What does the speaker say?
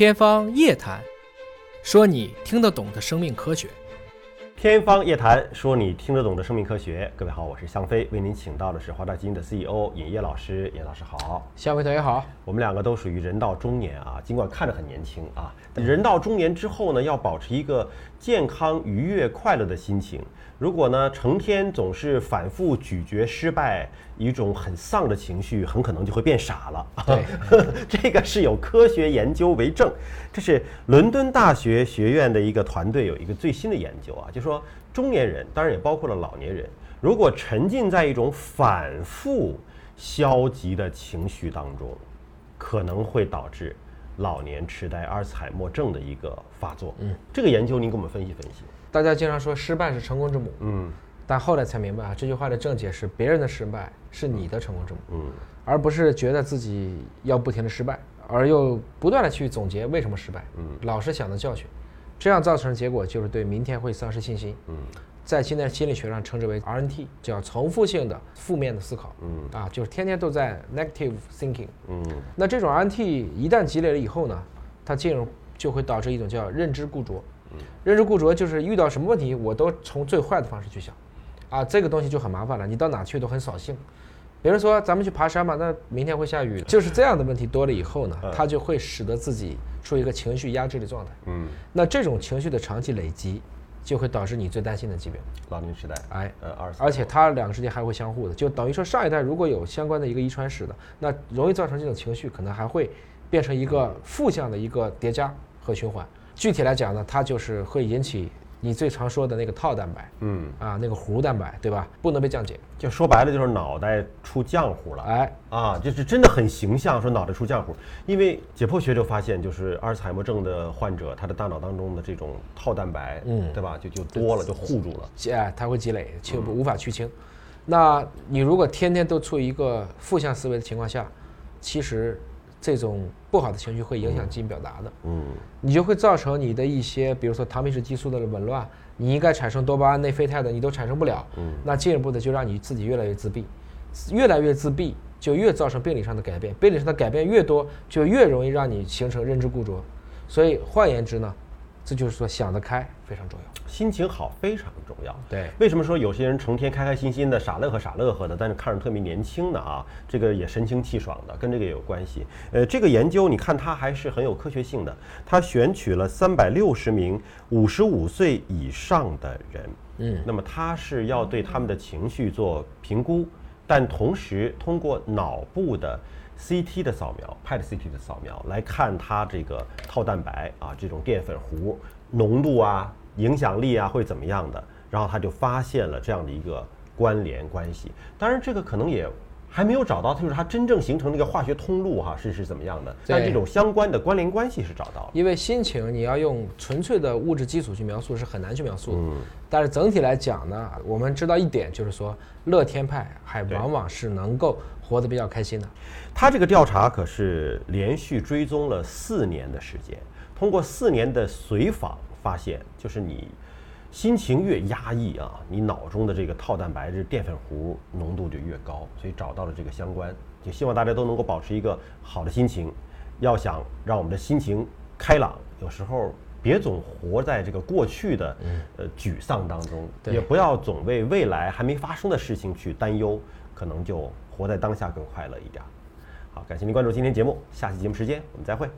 天方夜谭，说你听得懂的生命科学。天方夜谭，说你听得懂的生命科学。各位好，我是向飞，为您请到的是华大基因的 CEO 尹烨老师。尹老师好，向飞同学好。我们两个都属于人到中年啊，尽管看着很年轻啊，人到中年之后呢，要保持一个健康、愉悦、快乐的心情。如果呢，成天总是反复咀嚼失败，一种很丧的情绪，很可能就会变傻了。对，这个是有科学研究为证。这是伦敦大学学院的一个团队有一个最新的研究啊，就说中年人，当然也包括了老年人，如果沉浸在一种反复消极的情绪当中，可能会导致老年痴呆、阿尔茨海默症的一个发作。嗯，这个研究您给我们分析分析。大家经常说失败是成功之母，嗯，但后来才明白啊，这句话的正解是别人的失败是你的成功之母，嗯，而不是觉得自己要不停的失败，而又不断的去总结为什么失败，嗯，老是想着教训，这样造成的结果就是对明天会丧失信心，嗯，在现在心理学上称之为 RNT，叫重复性的负面的思考，嗯，啊，就是天天都在 negative thinking，嗯，那这种 RNT 一旦积累了以后呢，它进入就会导致一种叫认知固着。嗯。认知固着就是遇到什么问题，我都从最坏的方式去想，啊，这个东西就很麻烦了。你到哪去都很扫兴。别人说咱们去爬山吧，那明天会下雨，就是这样的问题多了以后呢，它就会使得自己处于一个情绪压制的状态。嗯，那这种情绪的长期累积，就会导致你最担心的疾病——老年痴呆。哎，呃，而而且它两个之间还会相互的，就等于说上一代如果有相关的一个遗传史的，那容易造成这种情绪，可能还会变成一个负向的一个叠加和循环。具体来讲呢，它就是会引起你最常说的那个套蛋白，嗯啊，那个糊蛋白，对吧？不能被降解，就说白了就是脑袋出浆糊了。哎啊，就是真的很形象，说脑袋出浆糊。因为解剖学就发现，就是阿尔茨海默症的患者，他的大脑当中的这种套蛋白，嗯，对吧？就就多了，就护住了。哎，它会积累，就无法去清。那你如果天天都处于一个负向思维的情况下，其实。这种不好的情绪会影响基因表达的，嗯，你就会造成你的一些，比如说糖皮质激素的紊乱，你应该产生多巴胺、内啡肽的，你都产生不了，嗯，那进一步的就让你自己越来越自闭，越来越自闭，就越造成病理上的改变，病理上的改变越多，就越容易让你形成认知固着，所以换言之呢，这就是说想得开非常重要。心情好非常重要。对，为什么说有些人成天开开心心的傻乐呵傻乐呵的，但是看着特别年轻的啊？这个也神清气爽的，跟这个也有关系。呃，这个研究你看它还是很有科学性的。它选取了三百六十名五十五岁以上的人，嗯，那么它是要对他们的情绪做评估，但同时通过脑部的 CT 的扫描、PET CT 的扫描来看它这个套蛋白啊这种淀粉糊浓度啊。影响力啊会怎么样的？然后他就发现了这样的一个关联关系。当然，这个可能也还没有找到，就是它真正形成那个化学通路哈是是怎么样的？但这种相关的关联关系是找到了。因为心情你要用纯粹的物质基础去描述是很难去描述的。嗯。但是整体来讲呢，我们知道一点就是说，乐天派还往往是能够活得比较开心的。他这个调查可是连续追踪了四年的时间，通过四年的随访。发现就是你心情越压抑啊，你脑中的这个套蛋白质淀粉糊浓度就越高，所以找到了这个相关。就希望大家都能够保持一个好的心情。要想让我们的心情开朗，有时候别总活在这个过去的呃沮丧当中，也不要总为未来还没发生的事情去担忧，可能就活在当下更快乐一点。好，感谢您关注今天节目，下期节目时间我们再会。